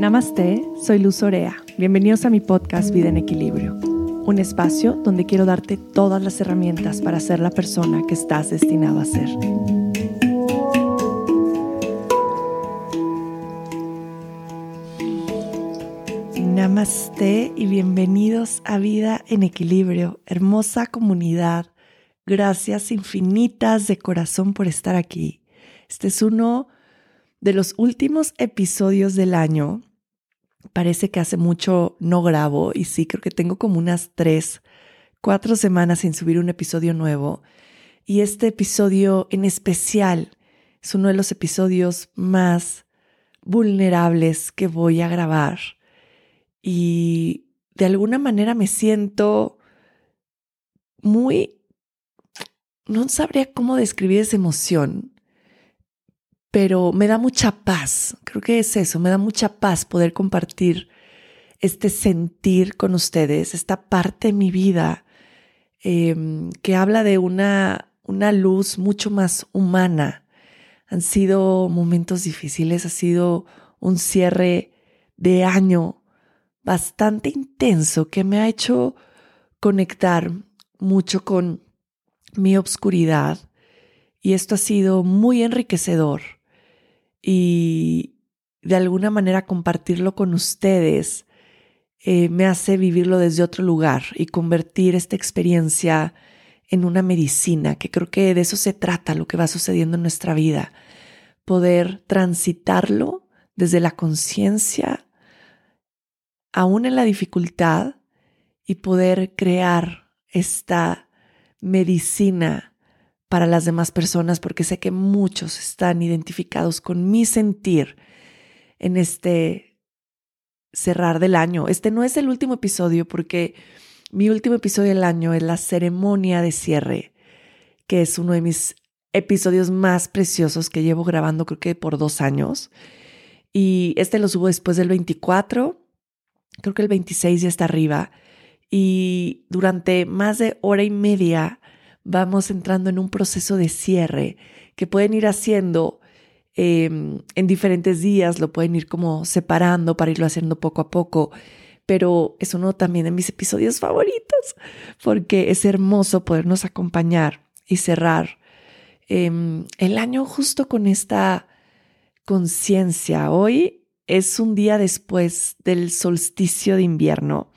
Namaste, soy Luz Orea. Bienvenidos a mi podcast Vida en Equilibrio, un espacio donde quiero darte todas las herramientas para ser la persona que estás destinado a ser. Namaste y bienvenidos a Vida en Equilibrio, hermosa comunidad. Gracias infinitas de corazón por estar aquí. Este es uno de los últimos episodios del año. Parece que hace mucho no grabo y sí, creo que tengo como unas tres, cuatro semanas sin subir un episodio nuevo. Y este episodio en especial es uno de los episodios más vulnerables que voy a grabar. Y de alguna manera me siento muy... No sabría cómo describir esa emoción, pero me da mucha paz. Creo que es eso, me da mucha paz poder compartir este sentir con ustedes, esta parte de mi vida em, que habla de una, una luz mucho más humana. Han sido momentos difíciles, ha sido un cierre de año bastante intenso que me ha hecho conectar mucho con mi obscuridad y esto ha sido muy enriquecedor y de alguna manera compartirlo con ustedes eh, me hace vivirlo desde otro lugar y convertir esta experiencia en una medicina, que creo que de eso se trata lo que va sucediendo en nuestra vida, poder transitarlo desde la conciencia, aún en la dificultad, y poder crear esta medicina para las demás personas porque sé que muchos están identificados con mi sentir en este cerrar del año. Este no es el último episodio porque mi último episodio del año es la ceremonia de cierre, que es uno de mis episodios más preciosos que llevo grabando creo que por dos años. Y este lo subo después del 24, creo que el 26 ya está arriba. Y durante más de hora y media vamos entrando en un proceso de cierre que pueden ir haciendo em, en diferentes días, lo pueden ir como separando para irlo haciendo poco a poco, pero es uno también de mis episodios favoritos porque es hermoso podernos acompañar y cerrar em, el año justo con esta conciencia. Hoy es un día después del solsticio de invierno.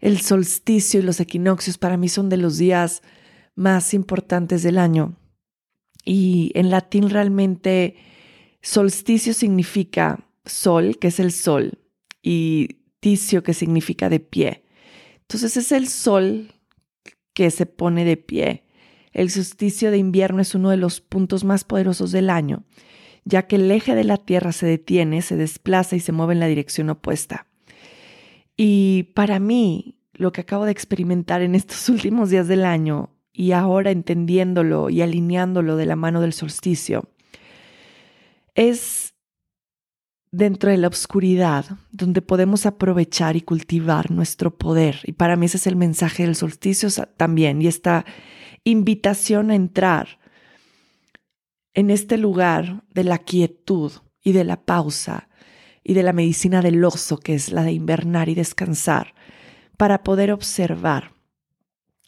El solsticio y los equinoccios para mí son de los días más importantes del año. Y en latín realmente solsticio significa sol, que es el sol, y ticio, que significa de pie. Entonces es el sol que se pone de pie. El solsticio de invierno es uno de los puntos más poderosos del año, ya que el eje de la Tierra se detiene, se desplaza y se mueve en la dirección opuesta. Y para mí, lo que acabo de experimentar en estos últimos días del año y ahora entendiéndolo y alineándolo de la mano del solsticio, es dentro de la oscuridad donde podemos aprovechar y cultivar nuestro poder. Y para mí ese es el mensaje del solsticio también y esta invitación a entrar en este lugar de la quietud y de la pausa y de la medicina del oso, que es la de invernar y descansar, para poder observar,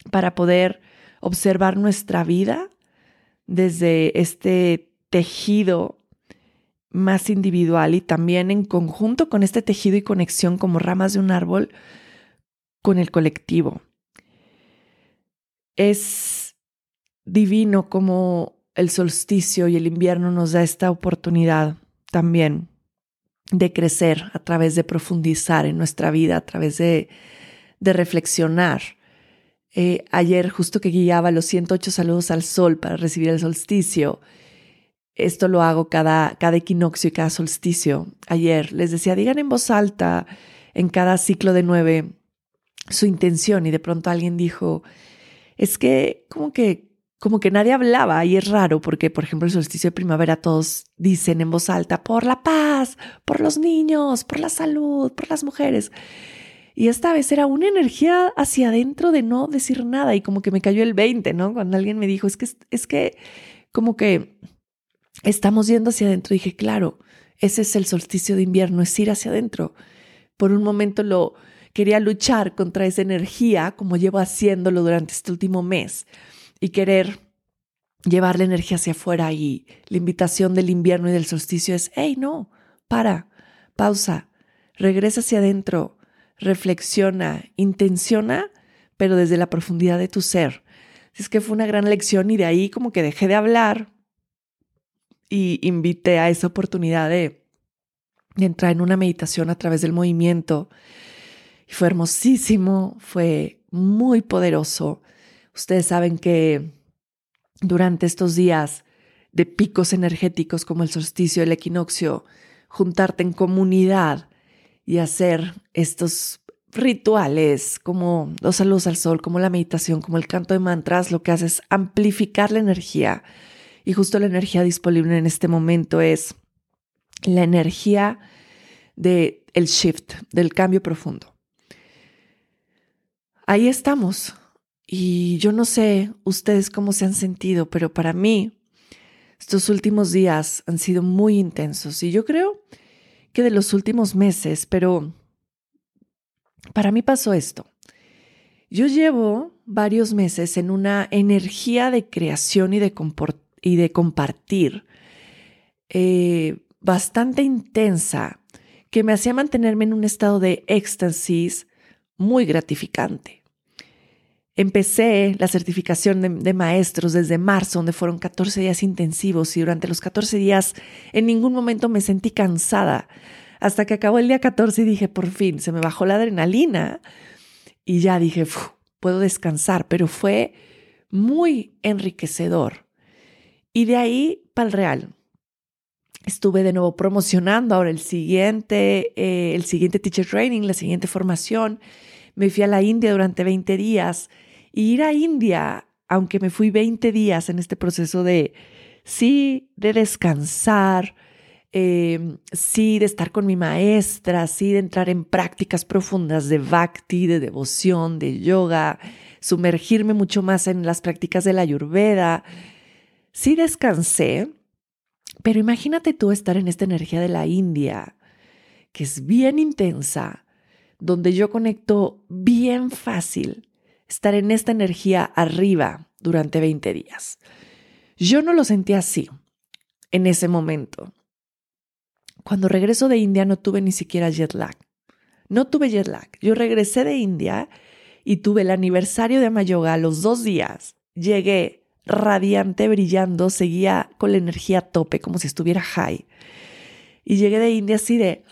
para poder observar nuestra vida desde este tejido más individual y también en conjunto con este tejido y conexión como ramas de un árbol con el colectivo. Es divino como el solsticio y el invierno nos da esta oportunidad también de crecer a través de profundizar en nuestra vida, a través de, de reflexionar eh, ayer, justo que guiaba los 108 saludos al sol para recibir el solsticio, esto lo hago cada, cada equinoccio y cada solsticio. Ayer les decía, digan en voz alta en cada ciclo de nueve su intención y de pronto alguien dijo, es que como que como que nadie hablaba y es raro porque, por ejemplo, el solsticio de primavera todos dicen en voz alta, por la paz, por los niños, por la salud, por las mujeres. Y esta vez era una energía hacia adentro de no decir nada y como que me cayó el 20, ¿no? Cuando alguien me dijo, es que, es que como que estamos yendo hacia adentro, dije, claro, Ese es el solsticio de invierno, es ir hacia adentro. Por un momento lo quería luchar contra esa energía, como llevo haciéndolo durante este último mes, y querer llevar la energía hacia afuera. Y la invitación del invierno y del solsticio es, hey, no, para, pausa, regresa hacia adentro, reflexiona, intenciona, pero desde la profundidad de tu ser. Es que fue una gran lección y de ahí como que dejé de hablar y invité a esa oportunidad de, entrar en una meditación a través del movimiento. Y fue hermosísimo, fue muy poderoso. Ustedes saben que durante estos días de picos energéticos como el solsticio, el equinoccio, juntarte en comunidad y hacer estos rituales como los saludos al sol, como la meditación, como el canto de mantras, lo que hace es amplificar la energía. Y justo la energía disponible en este momento es la energía del el shift, del cambio profundo. Ahí estamos. Y yo no sé ustedes cómo se han sentido, pero para mí estos últimos días han sido muy intensos. Y yo creo de los últimos meses, pero para mí pasó esto. Yo llevo varios meses en una energía de creación y de, y de compartir eh, bastante intensa que me hacía mantenerme en un estado de éxtasis muy gratificante. Empecé la certificación de, maestros desde marzo, donde fueron 14 días intensivos y durante los 14 días en ningún momento me sentí cansada. Hasta que acabó el día 14 y dije, por fin, se me bajó la adrenalina y ya dije, puedo descansar, pero fue muy enriquecedor. Y de ahí para el real. Estuve de nuevo promocionando ahora el siguiente, eh, el siguiente teacher training, la siguiente formación. Me fui a la India durante 20 días y ir a India, aunque me fui 20 días en este proceso de, sí, de descansar, em, sí, de estar con mi maestra, sí, de entrar en prácticas profundas de bhakti, de devoción, de yoga, sumergirme mucho más en las prácticas de la ayurveda. Sí descansé, pero imagínate tú estar en esta energía de la India, que es bien intensa, donde yo conecto bien fácil estar en esta energía arriba durante 20 días. Yo no lo sentí así en ese momento. Cuando regreso de India no tuve ni siquiera jet lag. No tuve jet lag. Yo regresé de India y tuve el aniversario de Amayoga los dos días. Llegué radiante, brillando, seguía con la energía a tope, como si estuviera high. Y llegué de India así de,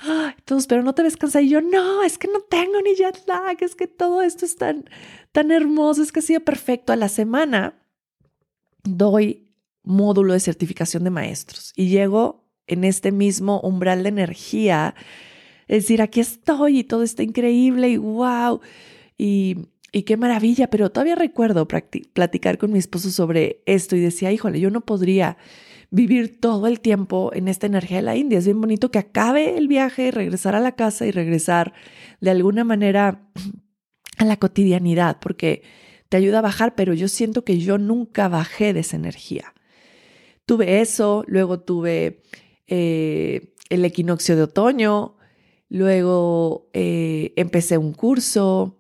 todos, pero no te ves cansada. Y yo, no, es que no tengo ni jet lag, es que todo esto es tan, tan hermoso, es que ha sido perfecto. A la semana doy módulo de certificación de maestros y llego en este mismo umbral de energía. Es decir, aquí estoy y todo está increíble y wow. Y, y qué maravilla, pero todavía recuerdo platicar con mi esposo sobre esto y decía, híjole, yo no podría vivir todo el tiempo en esta energía de la India. Es bien bonito que acabe el viaje, regresar a la casa y regresar de alguna manera a la cotidianidad, porque te ayuda a bajar, pero yo siento que yo nunca bajé de esa energía. Tuve eso, luego tuve eh, el equinoccio de otoño, luego eh, empecé un curso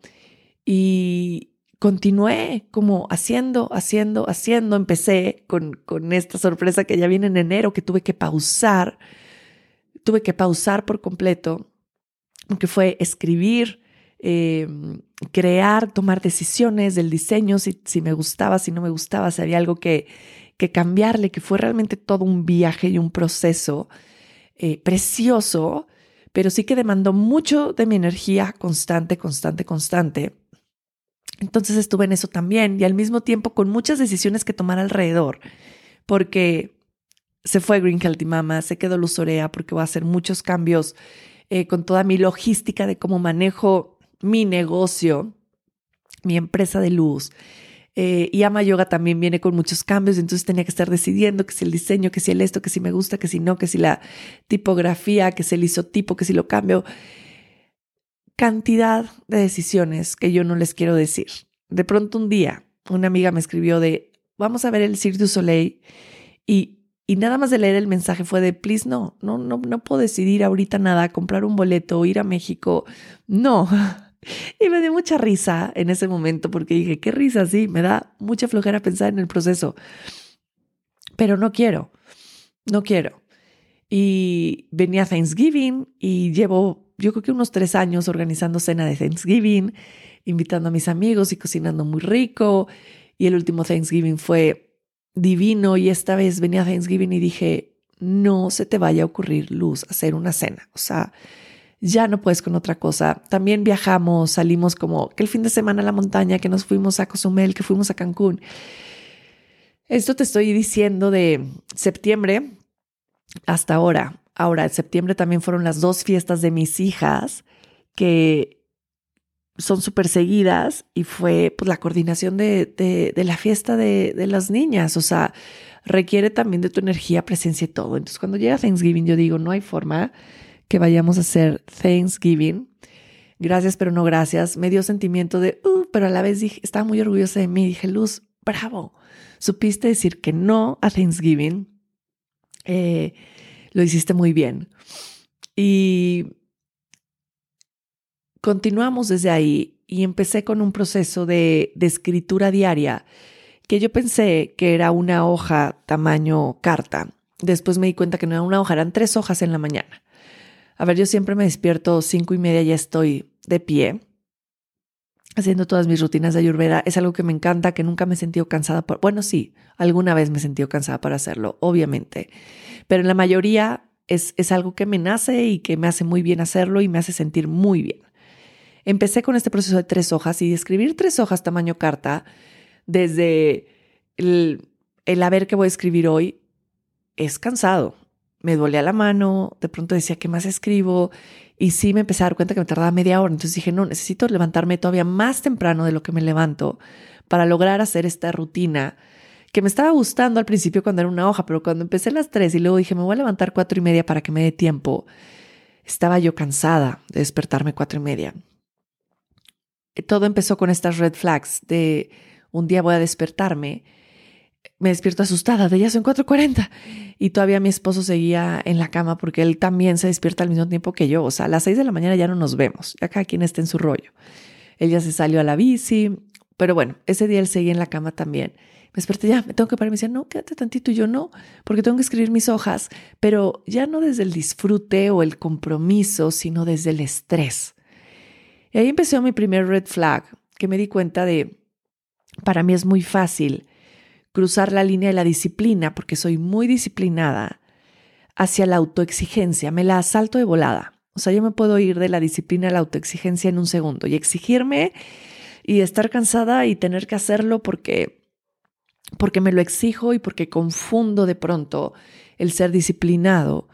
y, continué como haciendo, haciendo, haciendo. Empecé con, con esta sorpresa que ya viene en enero, que tuve que pausar, tuve que pausar por completo, que fue escribir, em, crear, tomar decisiones del diseño, si, si, me gustaba, si no me gustaba, si había algo que, que cambiarle, que fue realmente todo un viaje y un proceso eh, precioso, pero sí que demandó mucho de mi energía constante, constante, constante. Entonces estuve en eso también y al mismo tiempo con muchas decisiones que tomar alrededor, porque se fue Green Healthy Mama, se quedó Luz Orea porque voy a hacer muchos cambios eh, con toda mi logística de cómo manejo mi negocio, mi empresa de luz. Eh, y Ama Yoga también viene con muchos cambios, entonces tenía que estar decidiendo que si el diseño, que si el esto, que si me gusta, que si no, que si la tipografía, que si el isotipo, que si lo cambio cantidad de decisiones que yo no les quiero decir. De pronto un día una amiga me escribió de, vamos a ver el Cirque du Soleil y Y nada más de leer el mensaje fue de, please, no, no, no, no puedo decidir ahorita nada, comprar un boleto, ir a México. No. Y me dio mucha risa en ese momento porque dije, qué risa, sí, me da mucha flojera pensar en el proceso. Pero no quiero, no quiero. Y venía Thanksgiving y llevo, yo creo que unos tres años organizando cena de Thanksgiving, invitando a mis amigos y cocinando muy rico. Y el último Thanksgiving fue divino y esta vez venía Thanksgiving y dije, no se te vaya a ocurrir, Luz, hacer una cena. O sea, ya no puedes con otra cosa. También viajamos, salimos como que el fin de semana a la montaña, que nos fuimos a Cozumel, que fuimos a Cancún. Esto te estoy diciendo de septiembre hasta ahora. Ahora, en septiembre también fueron las dos fiestas de mis hijas que son súper seguidas y fue pues, la coordinación de, de, la fiesta de, de, las niñas. O sea, requiere también de tu energía, presencia y todo. Entonces, cuando llega Thanksgiving, yo digo, no hay forma que vayamos a hacer Thanksgiving. Gracias, pero no gracias. Me dio sentimiento de, uh, pero a la vez dije, estaba muy orgullosa de mí. Dije, Luz, bravo. Supiste decir que no a Thanksgiving. Eh, lo hiciste muy bien. Y continuamos desde ahí y empecé con un proceso de, de escritura diaria que yo pensé que era una hoja tamaño carta. Después me di cuenta que no era una hoja, eran tres hojas en la mañana. A ver, yo siempre me despierto cinco y media, ya estoy de pie, haciendo todas mis rutinas de ayurveda. Es algo que me encanta, que nunca me he sentido cansada por. Bueno, sí, alguna vez me he sentido cansada para hacerlo, obviamente. Pero en la mayoría es, es algo que me nace y que me hace muy bien hacerlo y me hace sentir muy bien. Empecé con este proceso de tres hojas y escribir tres hojas tamaño carta desde el, el a ver qué voy a escribir hoy es cansado. Me dolía la mano, de pronto decía, ¿qué más escribo? Y sí me empecé a dar cuenta que me tardaba media hora. Entonces dije, no, necesito levantarme todavía más temprano de lo que me levanto para lograr hacer esta rutina que me estaba gustando al principio cuando era una hoja, pero cuando empecé a las tres y luego dije, me voy a levantar cuatro y media para que me dé tiempo, estaba yo cansada de despertarme cuatro y media todo empezó con estas red flags de un día voy a despertarme. Me despierto asustada, de ya son 4.40 y todavía mi esposo seguía en la cama porque él también se despierta al mismo tiempo que yo. O sea, a las 6 de la mañana ya no nos vemos, ya cada quien está en su rollo. Él ya se salió a la bici, pero bueno, ese día él seguía en la cama también. Me desperté ya, me tengo que parar. Me decía, no, quédate tantito. Y yo no, porque tengo que escribir mis hojas, pero ya no desde el disfrute o el compromiso, sino desde el estrés. Y ahí empezó mi primer red flag, que me di cuenta de, para mí es muy fácil cruzar la línea de la disciplina, porque soy muy disciplinada, hacia la autoexigencia. Me la asalto de volada. O sea, yo me puedo ir de la disciplina a la autoexigencia en un segundo y exigirme y estar cansada y tener que hacerlo porque, porque me lo exijo y porque confundo de pronto el ser disciplinado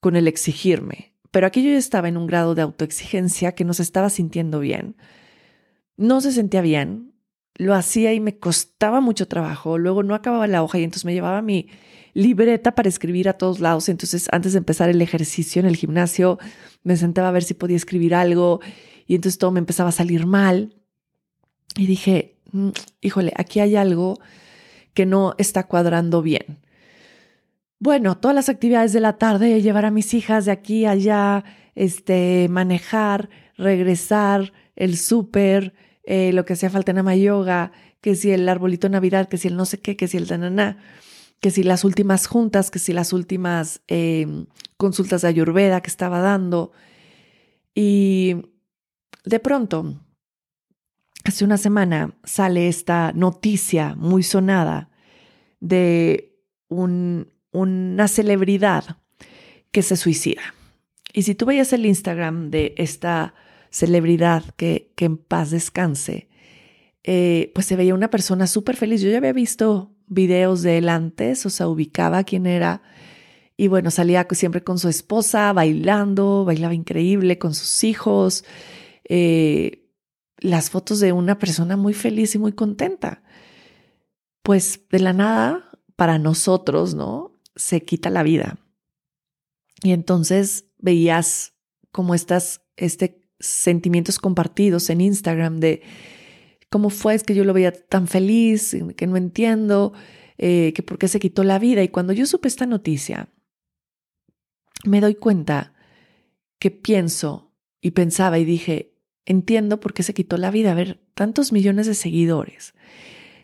con el exigirme. Pero aquí yo estaba en un grado de autoexigencia que no se estaba sintiendo bien. No se sentía bien, lo hacía y me costaba mucho trabajo. Luego no acababa la hoja y entonces me llevaba mi libreta para escribir a todos lados. Entonces, antes de empezar el ejercicio en el gimnasio, me sentaba a ver si podía escribir algo y entonces todo me empezaba a salir mal. Y dije, mm, híjole, aquí hay algo que no está cuadrando bien. Bueno, todas las actividades de la tarde, llevar a mis hijas de aquí a allá, este, manejar, regresar, el súper, eh, lo que hacía falta en ama yoga, que si el arbolito Navidad, que si el no sé qué, que si el tananá, que si las últimas juntas, que si las últimas em, consultas de Ayurveda que estaba dando. Y de pronto, hace una semana sale esta noticia muy sonada de un una celebridad que se suicida. Y si tú veías el Instagram de esta celebridad que, que en paz descanse, eh, pues se veía una persona súper feliz. Yo ya había visto videos de él antes, o sea, ubicaba quién era. Y bueno, salía siempre con su esposa, bailando, bailaba increíble con sus hijos. Eh, las fotos de una persona muy feliz y muy contenta. Pues de la nada, para nosotros, ¿no? se quita la vida. Y entonces veías como estas este, sentimientos compartidos en Instagram de cómo fue es que yo lo veía tan feliz, que no entiendo, eh, que por qué se quitó la vida. Y cuando yo supe esta noticia, me doy cuenta que pienso y pensaba y dije, entiendo por qué se quitó la vida. A ver, tantos millones de seguidores.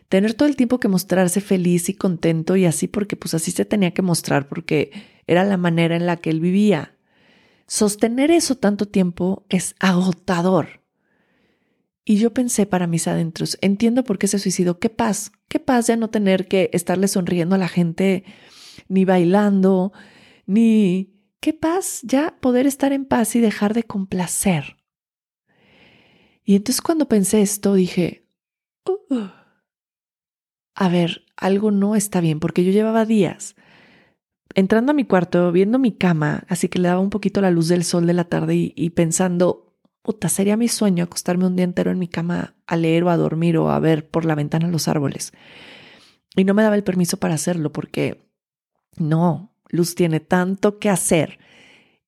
Tener todo el tiempo que mostrarse feliz y contento y así porque pues así se tenía que mostrar porque era la manera en la que él vivía. Sostener eso tanto tiempo es agotador. Y yo pensé para mis adentros, entiendo por qué se suicidó, qué paz, qué paz ya no tener que estarle sonriendo a la gente, ni bailando, ni qué paz ya poder estar en paz y dejar de complacer. Y entonces cuando pensé esto dije, uh, a ver, algo no está bien, porque yo llevaba días entrando a mi cuarto, viendo mi cama, así que le daba un poquito la luz del sol de la tarde y, pensando, puta, sería mi sueño acostarme un día entero en mi cama a leer o a dormir o a ver por la ventana los árboles. Y no me daba el permiso para hacerlo porque no, Luz tiene tanto que hacer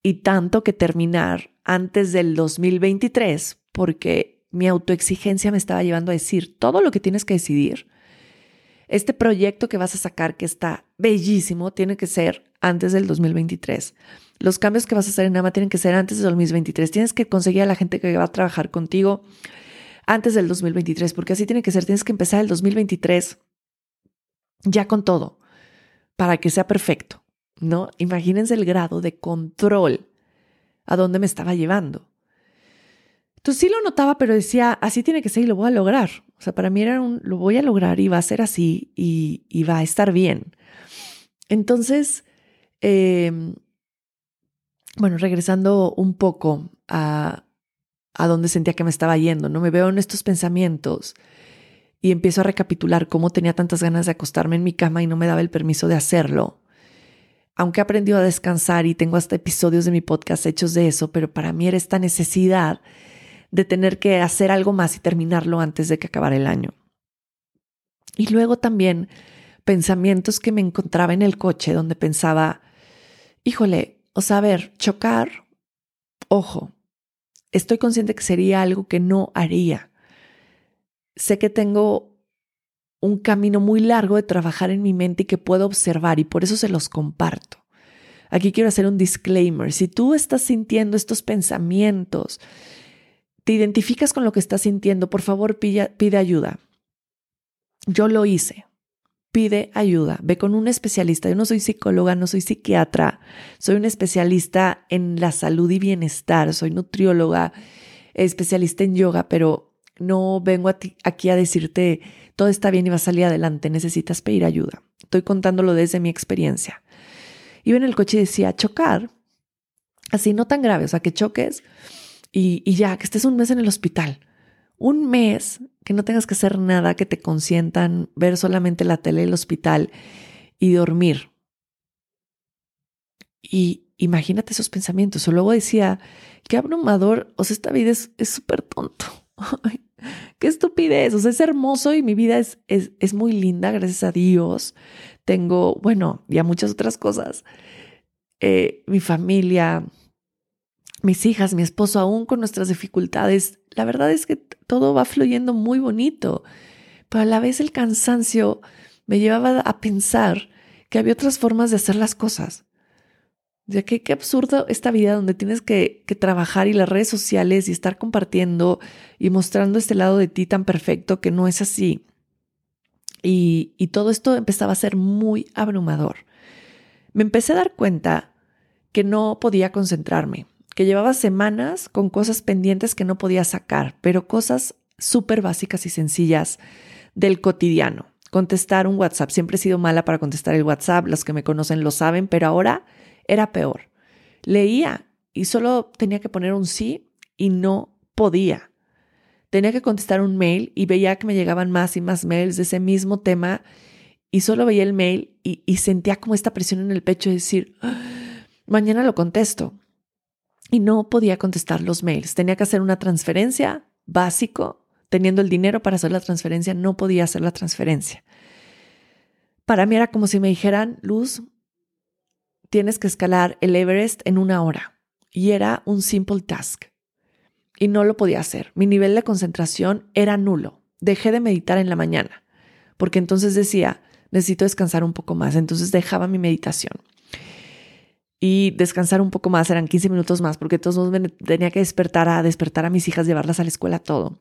y tanto que terminar antes del 2023 porque mi autoexigencia me estaba llevando a decir todo lo que tienes que decidir. Este proyecto que vas a sacar, que está bellísimo, tiene que ser antes del 2023. Los cambios que vas a hacer en AMA tienen que ser antes del 2023. Tienes que conseguir a la gente que va a trabajar contigo antes del 2023, porque así tiene que ser. Tienes que empezar el 2023 ya con todo para que sea perfecto, ¿no? Imagínense el grado de control a dónde me estaba llevando. Entonces sí lo notaba, pero decía, así tiene que ser y lo voy a lograr. O sea, para mí era un, lo voy a lograr y va a ser así y, y va a estar bien. Entonces, eh, bueno, regresando un poco a, a donde sentía que me estaba yendo, ¿no? Me veo en estos pensamientos y empiezo a recapitular cómo tenía tantas ganas de acostarme en mi cama y no me daba el permiso de hacerlo. Aunque he aprendido a descansar y tengo hasta episodios de mi podcast hechos de eso, pero para mí era esta necesidad de tener que hacer algo más y terminarlo antes de que acabara el año. Y luego también pensamientos que me encontraba en el coche donde pensaba, híjole, o sea, a ver, chocar, ojo, estoy consciente que sería algo que no haría. Sé que tengo un camino muy largo de trabajar en mi mente y que puedo observar y por eso se los comparto. Aquí quiero hacer un disclaimer. Si tú estás sintiendo estos pensamientos, te identificas con lo que estás sintiendo, por favor pide, ayuda. Yo lo hice pide ayuda, ve con un especialista. Yo no soy psicóloga, no soy psiquiatra, soy un especialista en la salud y bienestar, soy nutrióloga, especialista en yoga, pero no vengo aquí a decirte todo está bien y va a salir adelante, necesitas pedir ayuda. Estoy contándolo desde mi experiencia. Iba en el coche y decía, chocar, así no tan grave, o sea, que choques y, ya, que estés un mes en el hospital. Un mes que no tengas que hacer nada, que te consientan, ver solamente la tele del hospital y dormir. Y imagínate esos pensamientos. O luego decía, qué abrumador, o sea, esta vida es súper tonto. qué estupidez, o sea, es hermoso y mi vida es, es, es muy linda, gracias a Dios. Tengo, bueno, ya muchas otras cosas. Eh, mi familia, mis hijas, mi esposo, aún con nuestras dificultades, la verdad es que todo va fluyendo muy bonito, pero a la vez el cansancio me llevaba a pensar que había otras formas de hacer las cosas. Ya que qué absurdo esta vida donde tienes que, que, trabajar y las redes sociales y estar compartiendo y mostrando este lado de ti tan perfecto que no es así. Y, y todo esto empezaba a ser muy abrumador. Me empecé a dar cuenta que no podía concentrarme, que llevaba semanas con cosas pendientes que no podía sacar, pero cosas súper básicas y sencillas del cotidiano. Contestar un WhatsApp. Siempre he sido mala para contestar el WhatsApp, los que me conocen lo saben, pero ahora era peor. Leía y solo tenía que poner un sí y no podía. Tenía que contestar un mail y veía que me llegaban más y más mails de ese mismo tema y solo veía el mail y, sentía como esta presión en el pecho de decir, ah, mañana lo contesto y no podía contestar los mails. Tenía que hacer una transferencia básico. Teniendo el dinero para hacer la transferencia, no podía hacer la transferencia. Para mí era como si me dijeran, Luz, tienes que escalar el Everest en una hora. Y era un simple task. Y no lo podía hacer. Mi nivel de concentración era nulo. Dejé de meditar en la mañana, porque entonces decía, necesito descansar un poco más. Entonces dejaba mi meditación. Y descansar un poco más, eran 15 minutos más, porque todos tenía que despertar a despertar a mis hijas, llevarlas a la escuela, todo.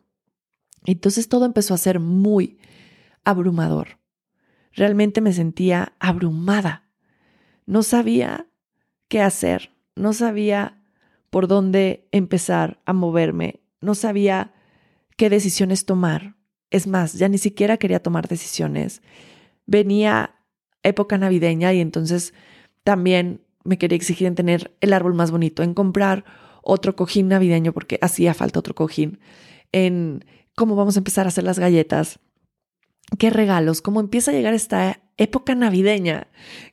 Entonces todo empezó a ser muy abrumador. Realmente me sentía abrumada. No sabía qué hacer, no sabía por dónde empezar a moverme, no sabía qué decisiones tomar. Es más, ya ni siquiera quería tomar decisiones. Venía época navideña y entonces también me quería exigir en tener el árbol más bonito, en comprar otro cojín navideño porque hacía falta otro cojín, en cómo vamos a empezar a hacer las galletas, qué regalos, cómo empieza a llegar esta época navideña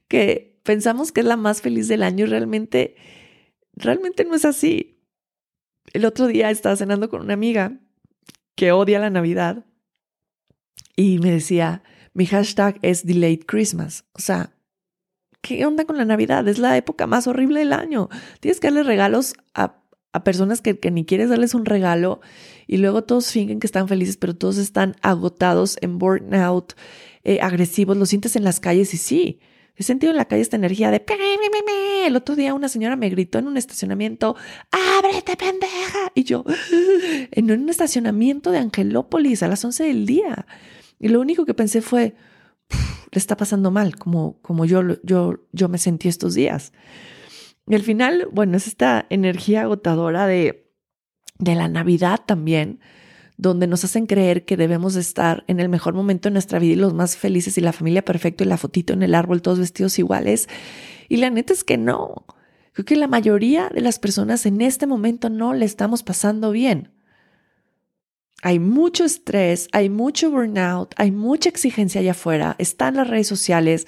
que pensamos que es la más feliz del año y realmente, realmente no es así. El otro día estaba cenando con una amiga que odia la Navidad y me decía, mi hashtag es Delayed Christmas. O sea, ¿qué onda con la Navidad? Es la época más horrible del año. Tienes que darle regalos a, personas que, ni quieres darles un regalo y luego todos fingen que están felices, pero todos están agotados, en burnout, eh, agresivos. Lo sientes en las calles y sí, He sentido en la calle esta energía de... El otro día una señora me gritó en un estacionamiento, ¡ábrete, pendeja! Y yo, en un estacionamiento de Angelópolis a las 11 del día. Y lo único que pensé fue, le está pasando mal, como, como yo, yo, yo me sentí estos días. Y al final, bueno, es esta energía agotadora de, de la Navidad también, donde nos hacen creer que debemos estar en el mejor momento de nuestra vida y los más felices y la familia perfecta y la fotito en el árbol, todos vestidos iguales. Y la neta es que no. Creo que la mayoría de las personas en este momento no le estamos pasando bien. Hay mucho estrés, hay mucho burnout, hay mucha exigencia allá afuera. Están las redes sociales,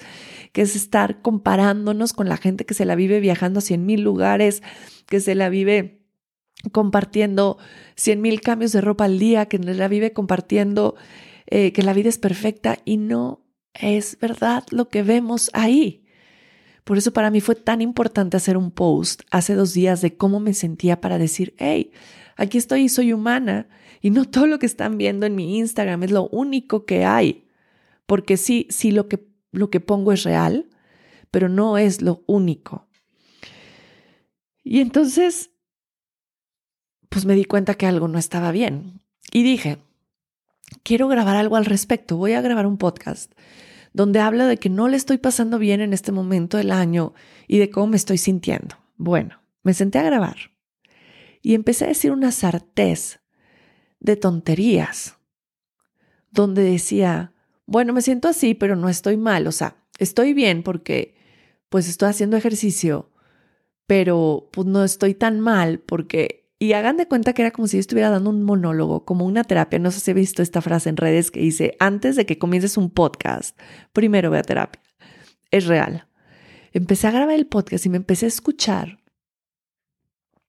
que es estar comparándonos con la gente que se la vive viajando a cien mil lugares, que se la vive compartiendo cien mil cambios de ropa al día, que la vive compartiendo eh, que la vida es perfecta y no es verdad lo que vemos ahí. Por eso para mí fue tan importante hacer un post hace dos días de cómo me sentía para decir, hey, aquí estoy y soy humana y no todo lo que están viendo en mi Instagram es lo único que hay. Porque sí, sí lo que, lo que pongo es real, pero no es lo único. Y entonces pues me di cuenta que algo no estaba bien. Y dije, quiero grabar algo al respecto, voy a grabar un podcast donde habla de que no le estoy pasando bien en este momento del año y de cómo me estoy sintiendo. Bueno, me senté a grabar y empecé a decir una sartez de tonterías, donde decía, bueno, me siento así, pero no estoy mal, o sea, estoy bien porque pues estoy haciendo ejercicio, pero pues no estoy tan mal porque y hagan de cuenta que era como si yo estuviera dando un monólogo, como una terapia. No sé si he visto esta frase en redes que dice, antes de que comiences un podcast, primero ve a terapia. Es real. Empecé a grabar el podcast y me empecé a escuchar.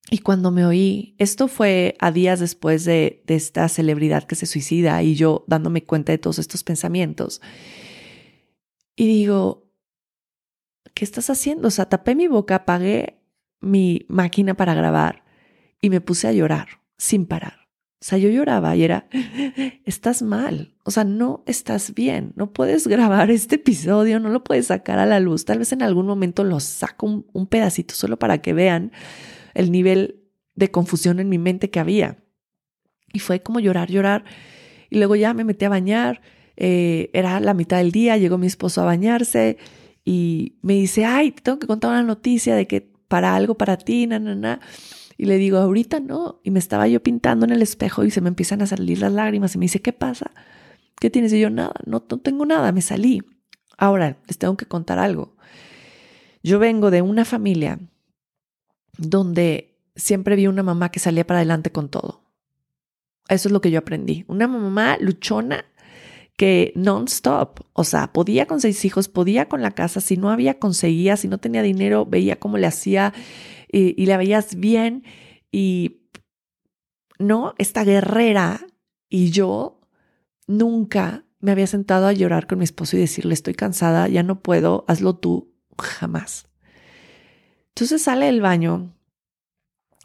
Y cuando me oí, esto fue a días después de, de esta celebridad que se suicida y yo dándome cuenta de todos estos pensamientos. Y digo, ¿qué estás haciendo? O sea, tapé mi boca, apagué mi máquina para grabar y me puse a llorar sin parar. O sea, yo lloraba y era, estás mal, o sea, no estás bien, no puedes grabar este episodio, no lo puedes sacar a la luz, tal vez en algún momento lo saco un, pedacito solo para que vean el nivel de confusión en mi mente que había. Y fue como llorar, llorar. Y luego ya me metí a bañar, eh, era la mitad del día, llegó mi esposo a bañarse y me dice, ay, tengo que contar una noticia de que para algo para ti, na. Y le digo, ahorita no. Y me estaba yo pintando en el espejo y se me empiezan a salir las lágrimas y me dice, ¿qué pasa? ¿Qué tienes? Y yo, nada, no, no tengo nada, me salí. Ahora, les tengo que contar algo. Yo vengo de una familia donde siempre vi una mamá que salía para adelante con todo. Eso es lo que yo aprendí. Una mamá luchona que non-stop, o sea, podía con seis hijos, podía con la casa, si no había, conseguía, si no tenía dinero, veía cómo le hacía y, la veías bien y no, esta guerrera y yo nunca me había sentado a llorar con mi esposo y decirle estoy cansada, ya no puedo, hazlo tú, jamás. Entonces sale del baño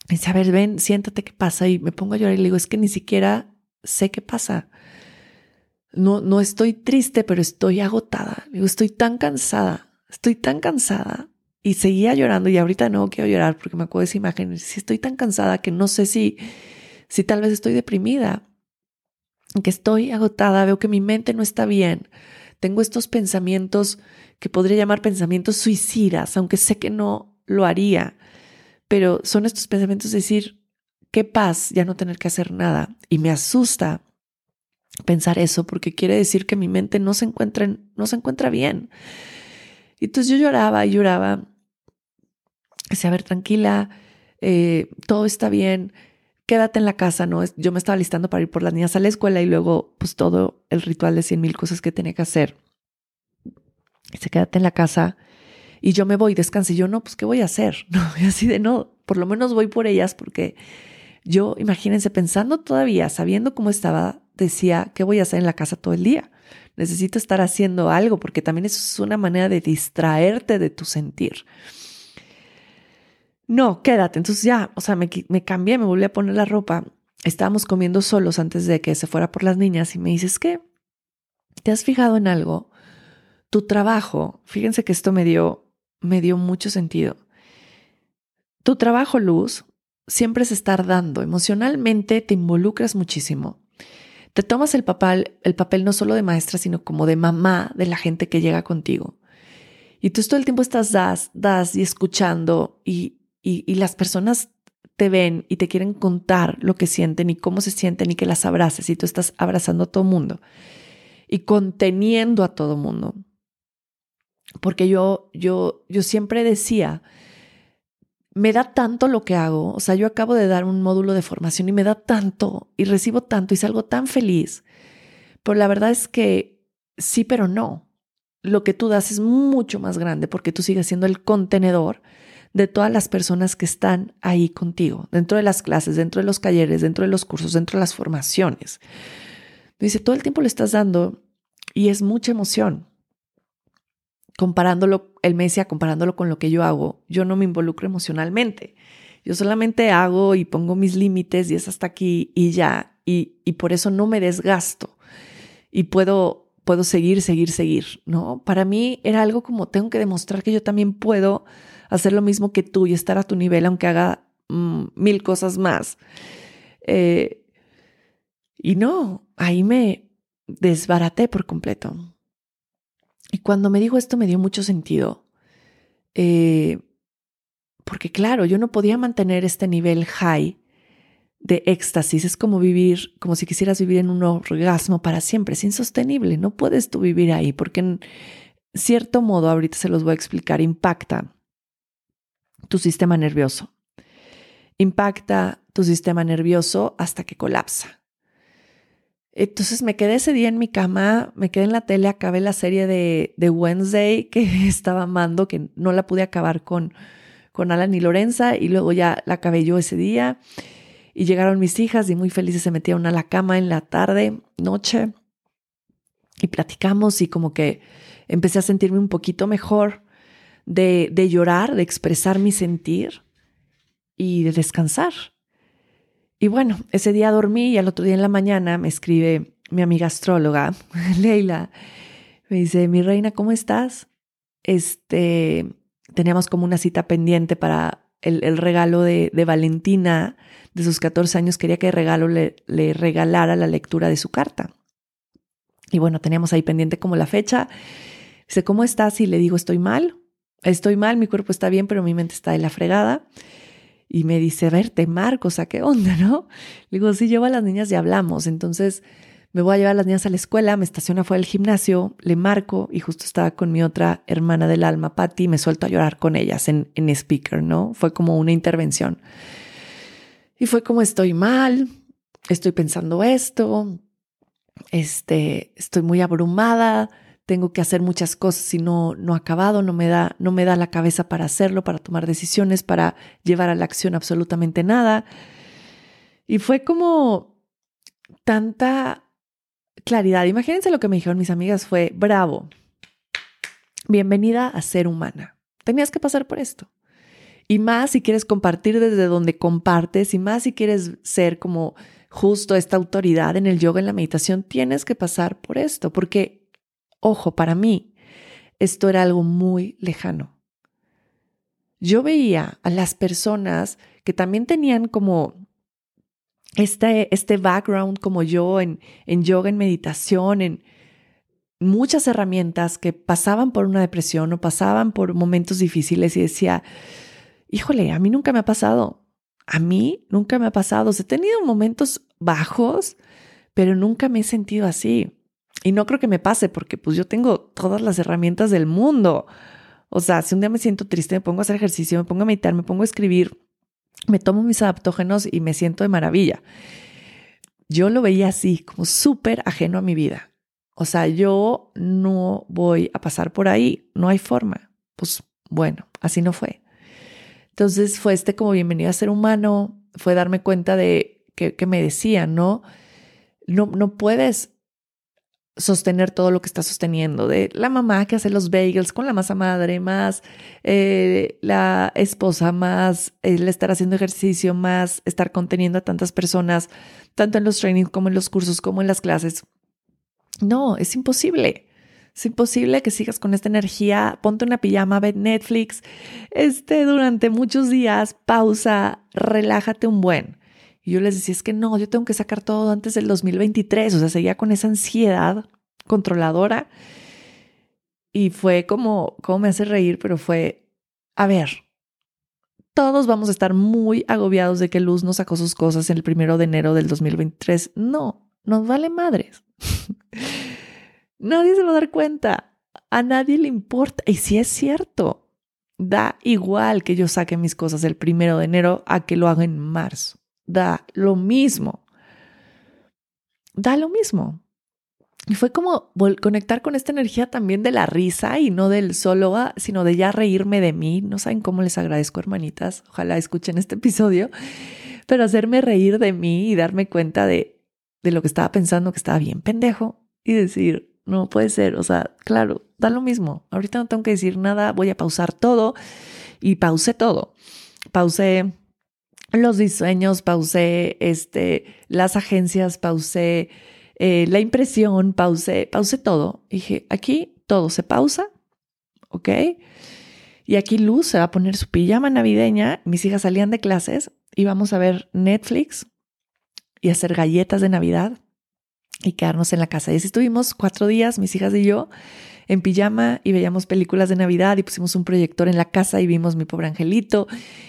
y dice, a ver, ven, siéntate, ¿qué pasa? Y me pongo a llorar y le digo, es que ni siquiera sé qué pasa. no, no estoy triste, pero estoy agotada. Digo, estoy tan cansada, estoy tan cansada. Y seguía llorando y ahorita no quiero llorar porque me acuerdo de esa imagen. Si estoy tan cansada que no sé si, si tal vez estoy deprimida, que estoy agotada, veo que mi mente no está bien. Tengo estos pensamientos que podría llamar pensamientos suicidas, aunque sé que no lo haría, pero son estos pensamientos de decir, qué paz ya no tener que hacer nada. Y me asusta pensar eso porque quiere decir que mi mente no se encuentra, no se encuentra bien. Y entonces yo lloraba y lloraba. Decía, a ver, tranquila, eh, todo está bien, quédate en la casa, ¿no? Yo me estaba listando para ir por las niñas a la escuela y luego, pues todo el ritual de cien mil cosas que tenía que hacer. Dice, quédate en la casa y yo me voy, descanse. Y yo, no, pues, ¿qué voy a hacer? No, y así de, no, por lo menos voy por ellas porque yo, imagínense, pensando todavía, sabiendo cómo estaba, decía, ¿qué voy a hacer en la casa todo el día? Necesito estar haciendo algo porque también eso es una manera de distraerte de tu sentir. No, quédate. Entonces ya, o sea, me, me cambié, me volví a poner la ropa. Estábamos comiendo solos antes de que se fuera por las niñas y me dices, ¿qué? ¿Te has fijado en algo? Tu trabajo, fíjense que esto me dio, me dio mucho sentido. Tu trabajo, Luz, siempre es estar dando. Emocionalmente te involucras muchísimo. Te tomas el papel, el papel no solo de maestra, sino como de mamá de la gente que llega contigo. Y tú todo el tiempo estás das, das y escuchando y, y, las personas te ven y te quieren contar lo que sienten y cómo se sienten y que las abraces y tú estás abrazando a todo mundo y conteniendo a todo mundo. Porque yo, yo, yo siempre decía, me da tanto lo que hago, o sea, yo acabo de dar un módulo de formación y me da tanto y recibo tanto y salgo tan feliz, pero la verdad es que sí, pero no. Lo que tú das es mucho más grande porque tú sigues siendo el contenedor de todas las personas que están ahí contigo, dentro de las clases, dentro de los talleres, dentro de los cursos, dentro de las formaciones. Dice, todo el tiempo le estás dando y es mucha emoción comparándolo, él me comparándolo con lo que yo hago, yo no me involucro emocionalmente. Yo solamente hago y pongo mis límites y es hasta aquí y ya. Y, y por eso no me desgasto y puedo, puedo seguir, seguir, seguir, ¿no? Para mí era algo como tengo que demostrar que yo también puedo hacer lo mismo que tú y estar a tu nivel, aunque haga mm, mil cosas más. Eh, y no, ahí me desbaraté por completo. Y cuando me dijo esto me dio mucho sentido. Eh, porque claro, yo no podía mantener este nivel high de éxtasis. Es como vivir, como si quisieras vivir en un orgasmo para siempre. Es insostenible. No puedes tú vivir ahí porque en cierto modo, ahorita se los voy a explicar, impacta tu sistema nervioso. Impacta tu sistema nervioso hasta que colapsa. Entonces me quedé ese día en mi cama, me quedé en la tele, acabé la serie de, de Wednesday que estaba amando, que no la pude acabar con, con Alan y Lorenza, y luego ya la acabé yo ese día. Y llegaron mis hijas y muy felices se metieron a la cama en la tarde, noche, y platicamos y como que empecé a sentirme un poquito mejor de, de llorar, de expresar mi sentir y de descansar. Y bueno, ese día dormí y al otro día en la mañana me escribe mi amiga astróloga, Leila. Me dice, mi reina, ¿cómo estás? Este, teníamos como una cita pendiente para el, regalo de, Valentina de sus 14 años. Quería que regalo le, le regalara la lectura de su carta. Y bueno, teníamos ahí pendiente como la fecha. Dice, ¿cómo estás? Y le digo, estoy mal. Estoy mal, mi cuerpo está bien, pero mi mente está de la fregada y me dice, a ver, te marco, o sea, ¿qué onda, no? Le digo, sí, llevo a las niñas y hablamos. Entonces me voy a llevar a las niñas a la escuela, me estaciona fuera del gimnasio, le marco y justo estaba con mi otra hermana del alma, Patty, y me suelto a llorar con ellas en, en speaker, ¿no? Fue como una intervención. Y fue como estoy mal, estoy pensando esto, este, estoy muy abrumada, tengo que hacer muchas cosas y no, no acabado, no me, da, no me da la cabeza para hacerlo, para tomar decisiones, para llevar a la acción absolutamente nada. Y fue como tanta claridad. Imagínense lo que me dijeron mis amigas fue, bravo, bienvenida a ser humana. Tenías que pasar por esto. Y más si quieres compartir desde donde compartes y más si quieres ser como justo esta autoridad en el yoga, en la meditación, tienes que pasar por esto, porque, ojo, para mí, esto era algo muy lejano. Yo veía a las personas que también tenían como este, este background como yo en, en yoga, en meditación, en muchas herramientas que pasaban por una depresión o pasaban por momentos difíciles y decía, híjole, a mí nunca me ha pasado. A mí nunca me ha pasado. he tenido momentos bajos, pero nunca me he sentido así. Y no creo que me pase porque pues yo tengo todas las herramientas del mundo. O sea, si un día me siento triste, me pongo a hacer ejercicio, me pongo a meditar, me pongo a escribir, me tomo mis adaptógenos y me siento de maravilla. Yo lo veía así, como súper ajeno a mi vida. O sea, yo no voy a pasar por ahí, no hay forma. Pues bueno, así no fue. Entonces fue este como bienvenido a ser humano, fue darme cuenta de que, me decían, ¿no? No, no puedes sostener todo lo que está sosteniendo, de la mamá que hace los bagels con la masa madre, más eh, la esposa, más el estar haciendo ejercicio, más estar conteniendo a tantas personas, tanto en los trainings como en los cursos, como en las clases. No, es imposible. Es imposible que sigas con esta energía. Ponte una pijama, ve Netflix, este, durante muchos días, pausa, relájate un buen. Y yo les decía, es que no, yo tengo que sacar todo antes del 2023. O sea, seguía con esa ansiedad controladora. Y fue como, como me hace reír, pero fue, a ver, todos vamos a estar muy agobiados de que Luz no sacó sus cosas en el primero de enero del 2023. No, nos vale madres. nadie se va a dar cuenta. A nadie le importa. Y si es cierto, da igual que yo saque mis cosas el primero de enero a que lo haga en marzo da lo mismo. Da lo mismo. Y fue como conectar con esta energía también de la risa y no del solo, ah, sino de ya reírme de mí. No saben cómo les agradezco, hermanitas. Ojalá escuchen este episodio. Pero hacerme reír de mí y darme cuenta de, de lo que estaba pensando, que estaba bien pendejo, y decir, no puede ser. O sea, claro, da lo mismo. Ahorita no tengo que decir nada, voy a pausar todo. Y pausé todo. Pausé los diseños, pausé este, las agencias, pausé eh, la impresión, pausé, pausé todo. dije, aquí todo se pausa, ¿ok? Y aquí Luz se va a poner su pijama navideña. Mis hijas salían de clases, íbamos a ver Netflix y hacer galletas de Navidad y quedarnos en la casa. Y así estuvimos cuatro días, mis hijas y yo, en pijama y veíamos películas de Navidad y pusimos un proyector en la casa y vimos mi pobre angelito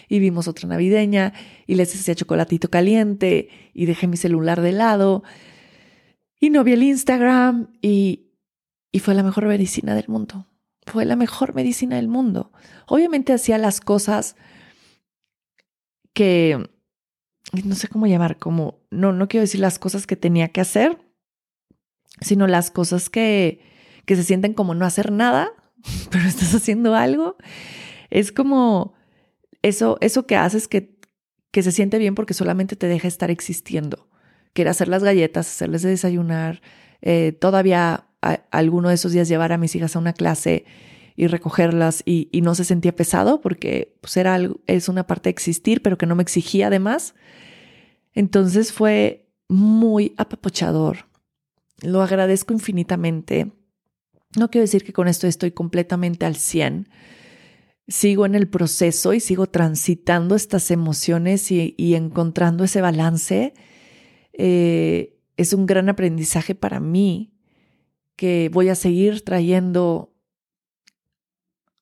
y vimos otra navideña y les hacía chocolatito caliente y dejé mi celular de lado y no vi el Instagram y, y fue la mejor medicina del mundo. Fue la mejor medicina del mundo. Obviamente hacía las cosas que no sé cómo llamar, como no no quiero decir las cosas que tenía que hacer, sino las cosas que que se sienten como no hacer nada, pero estás haciendo algo. Es como eso, eso que haces que, que se siente bien porque solamente te deja estar existiendo. Que hacer las galletas, hacerles de desayunar, eh, todavía alguno de esos días llevar a mis hijas a una clase y recogerlas y, y no se sentía pesado porque pues era algo, es una parte de existir, pero que no me exigía además. Entonces fue muy apapochador. Lo agradezco infinitamente no quiero decir que con esto estoy completamente al 100. Sigo en el proceso y sigo transitando estas emociones y, encontrando ese balance. Eh, es un gran aprendizaje para mí que voy a seguir trayendo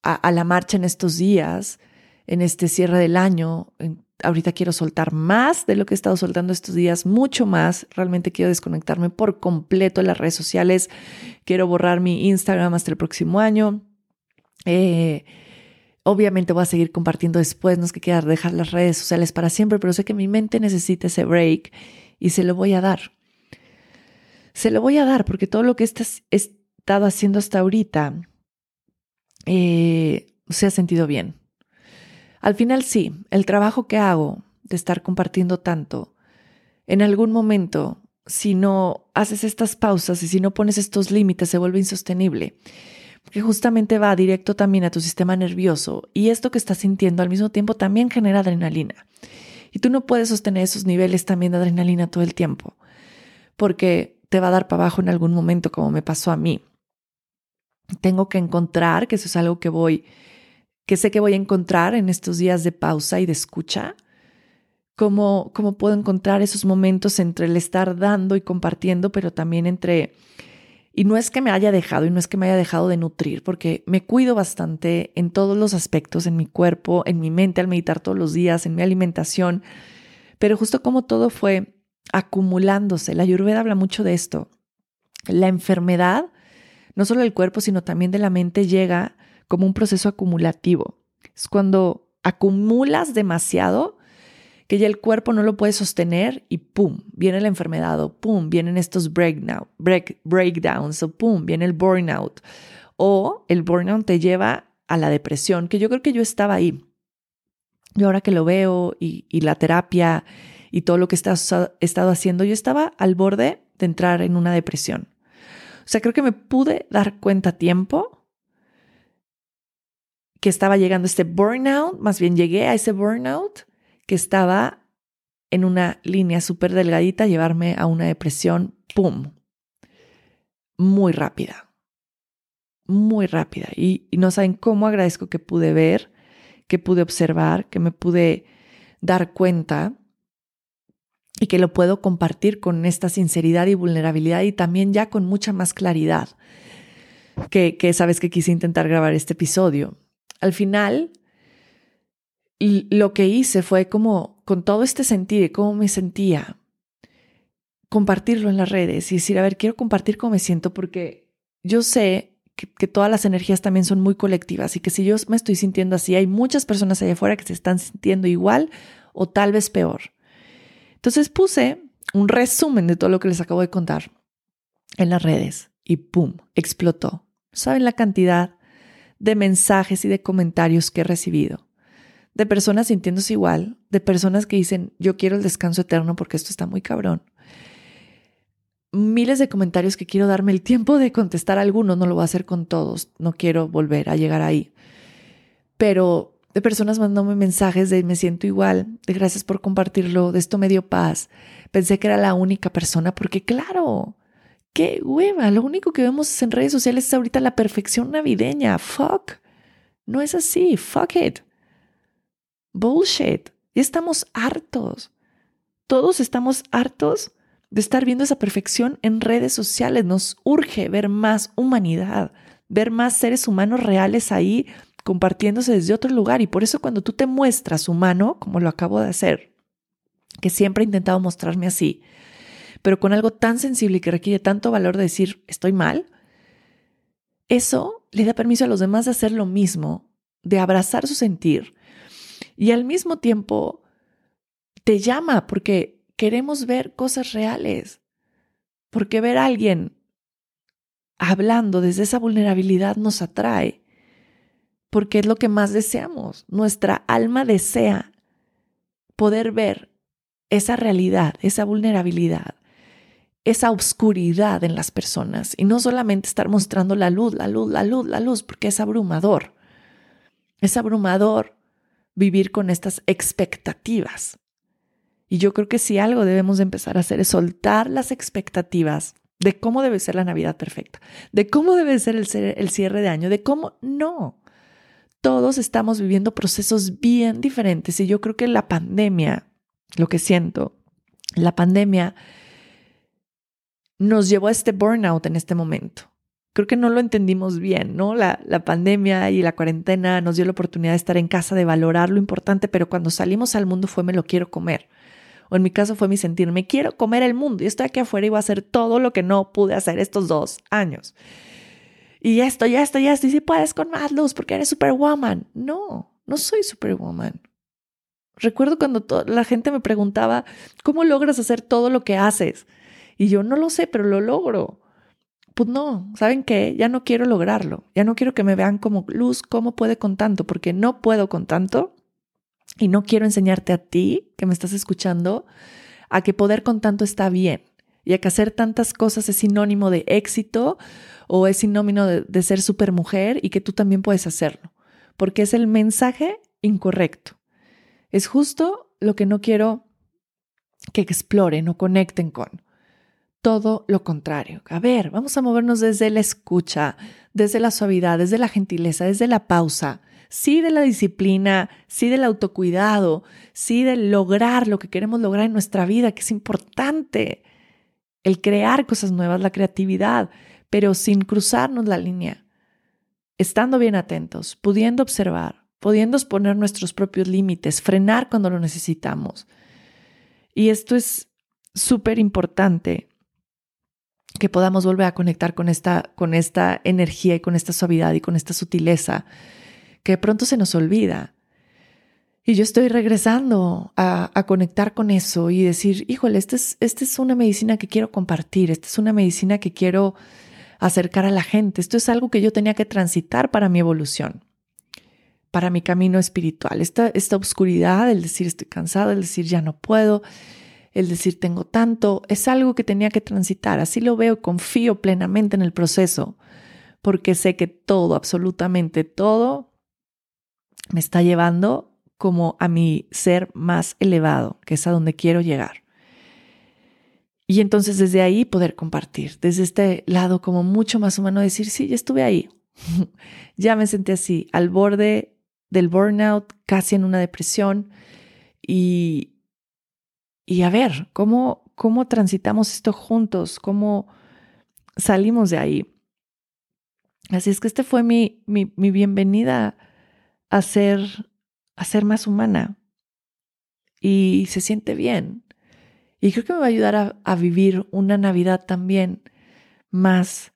a, a, la marcha en estos días, en este cierre del año, ahorita quiero soltar más de lo que he estado soltando estos días, mucho más. Realmente quiero desconectarme por completo de las redes sociales. Quiero borrar mi Instagram hasta el próximo año. Eh, obviamente voy a seguir compartiendo después, no es que quiera dejar las redes sociales para siempre, pero sé que mi mente necesita ese break y se lo voy a dar. Se lo voy a dar porque todo lo que he estado haciendo hasta ahorita eh, se ha sentido bien. Al final sí, el trabajo que hago de estar compartiendo tanto, en algún momento, si no haces estas pausas y si no pones estos límites, se vuelve insostenible. Porque justamente va directo también a tu sistema nervioso y esto que estás sintiendo al mismo tiempo también genera adrenalina. Y tú no puedes sostener esos niveles también de adrenalina todo el tiempo, porque te va a dar para abajo en algún momento, como me pasó a mí. Tengo que encontrar, que eso es algo que voy, que sé que voy a encontrar en estos días de pausa y de escucha, cómo, cómo puedo encontrar esos momentos entre el estar dando y compartiendo, pero también entre y no es que me haya dejado y no es que me haya dejado de nutrir, porque me cuido bastante en todos los aspectos, en mi cuerpo, en mi mente al meditar todos los días, en mi alimentación, pero justo como todo fue acumulándose, la ayurveda habla mucho de esto. La enfermedad, no solo del cuerpo, sino también de la mente, llega como un proceso acumulativo. Es cuando acumulas demasiado que ya el cuerpo no lo puede sostener y pum, viene la enfermedad o pum, vienen estos breakdown, break, breakdowns o pum, viene el burnout. O el burnout te lleva a la depresión, que yo creo que yo estaba ahí. Yo ahora que lo veo y, la terapia y todo lo que he estado haciendo, yo estaba al borde de entrar en una depresión. O sea, creo que me pude dar cuenta a tiempo que estaba llegando este burnout, más bien llegué a ese burnout que estaba en una línea súper delgadita, llevarme a una depresión, ¡pum! Muy rápida, muy rápida. Y, no saben cómo agradezco que pude ver, que pude observar, que me pude dar cuenta y que lo puedo compartir con esta sinceridad y vulnerabilidad y también ya con mucha más claridad que sabes que quise intentar grabar este episodio. Al final, lo que hice fue como, con todo este sentir y cómo me sentía, compartirlo en las redes y decir, a ver, quiero compartir cómo me siento porque yo sé que, todas las energías también son muy colectivas y que si yo me estoy sintiendo así, hay muchas personas allá afuera que se están sintiendo igual o tal vez peor. Entonces puse un resumen de todo lo que les acabo de contar en las redes y ¡pum! explotó. ¿Saben la cantidad de mensajes y de comentarios que he recibido? de personas sintiéndose igual, de personas que dicen, yo quiero el descanso eterno porque esto está muy cabrón. Miles de comentarios que quiero darme el tiempo de contestar algunos, no lo voy a hacer con todos, no quiero volver a llegar ahí. Pero de personas mandándome mensajes de me siento igual, de gracias por compartirlo, de esto me dio paz. Pensé que era la única persona porque claro, qué hueva, lo único que vemos en redes sociales es ahorita la perfección navideña. Fuck. No es así, fuck it. Bullshit. Ya estamos hartos. Todos estamos hartos de estar viendo esa perfección en redes sociales. Nos urge ver más humanidad, ver más seres humanos reales ahí compartiéndose desde otro lugar. Y por eso cuando tú te muestras humano, como lo acabo de hacer, que siempre he intentado mostrarme así, pero con algo tan sensible y que requiere tanto valor de decir, estoy mal, eso le da permiso a los demás de hacer lo mismo, de abrazar su sentir, y al mismo tiempo te llama porque queremos ver cosas reales, porque ver a alguien hablando desde esa vulnerabilidad nos atrae, porque es lo que más deseamos. Nuestra alma desea poder ver esa realidad, esa vulnerabilidad, esa oscuridad en las personas y no solamente estar mostrando la luz, la luz, la luz, la luz, porque es abrumador. Es abrumador vivir con estas expectativas. Y yo creo que si algo debemos de empezar a hacer es soltar las expectativas de cómo debe ser la Navidad perfecta, de cómo debe ser el, el cierre de año, de cómo no. Todos estamos viviendo procesos bien diferentes y yo creo que la pandemia, lo que siento, la pandemia nos llevó a este burnout en este momento creo que no lo entendimos bien, ¿no? La, pandemia y la cuarentena nos dio la oportunidad de estar en casa, de valorar lo importante, pero cuando salimos al mundo fue me lo quiero comer. O en mi caso fue mi sentir, me quiero comer el mundo y estoy aquí afuera y voy a hacer todo lo que no pude hacer estos dos años. Y esto, ya esto, ya esto, y si puedes con más luz porque eres superwoman. No, no soy superwoman. Recuerdo cuando la gente me preguntaba, ¿cómo logras hacer todo lo que haces? Y yo no lo sé, pero lo logro pues no, ¿saben qué? Ya no quiero lograrlo, ya no quiero que me vean como luz, ¿cómo puede con tanto? Porque no puedo con tanto y no quiero enseñarte a ti que me estás escuchando a que poder con tanto está bien y a que hacer tantas cosas es sinónimo de éxito o es sinónimo de, de ser supermujer y que tú también puedes hacerlo, porque es el mensaje incorrecto. Es justo lo que no quiero que exploren o conecten con. Todo lo contrario. A ver, vamos a movernos desde la escucha, desde la suavidad, desde la gentileza, desde la pausa. Sí de la disciplina, sí del autocuidado, sí de lograr lo que queremos lograr en nuestra vida, que es importante. El crear cosas nuevas, la creatividad, pero sin cruzarnos la línea. Estando bien atentos, pudiendo observar, pudiendo poner nuestros propios límites, frenar cuando lo necesitamos y esto es súper importante que podamos volver a conectar con esta, con esta energía y con esta suavidad y con esta sutileza que de pronto se nos olvida. Y yo estoy regresando a, conectar con eso y decir, híjole, esta es, esta es una medicina que quiero compartir, esta es una medicina que quiero acercar a la gente, esto es algo que yo tenía que transitar para mi evolución para mi camino espiritual. Esta, esta oscuridad, el decir estoy cansado, el decir ya no puedo, el decir tengo tanto, es algo que tenía que transitar. Así lo veo, confío plenamente en el proceso, porque sé que todo, absolutamente todo, me está llevando como a mi ser más elevado, que es a donde quiero llegar. Y entonces desde ahí poder compartir, desde este lado como mucho más humano, decir, sí, ya estuve ahí, ya me senté así, al borde del burnout, casi en una depresión. Y, y a ver, ¿cómo, ¿cómo transitamos esto juntos? ¿Cómo salimos de ahí? Así es que este fue mi, mi, bienvenida a ser, a ser más humana. Y se siente bien. Y creo que me va a ayudar a, a vivir una Navidad también más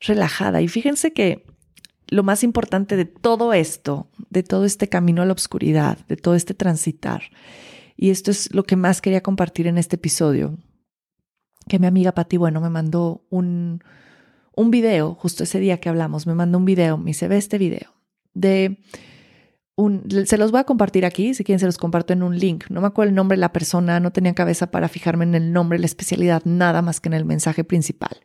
relajada. Y fíjense que lo más importante de todo esto, de todo este camino a la oscuridad, de todo este transitar, y esto es lo que más quería compartir en este episodio, que mi amiga Pati Bueno me mandó un, un video, justo ese día que hablamos, me mandó un video, me dice, ve este video, de un, se los voy a compartir aquí, si quieren se los comparto en un link, no me acuerdo el nombre de la persona, no tenía cabeza para fijarme en el nombre, la especialidad, nada más que en el mensaje principal.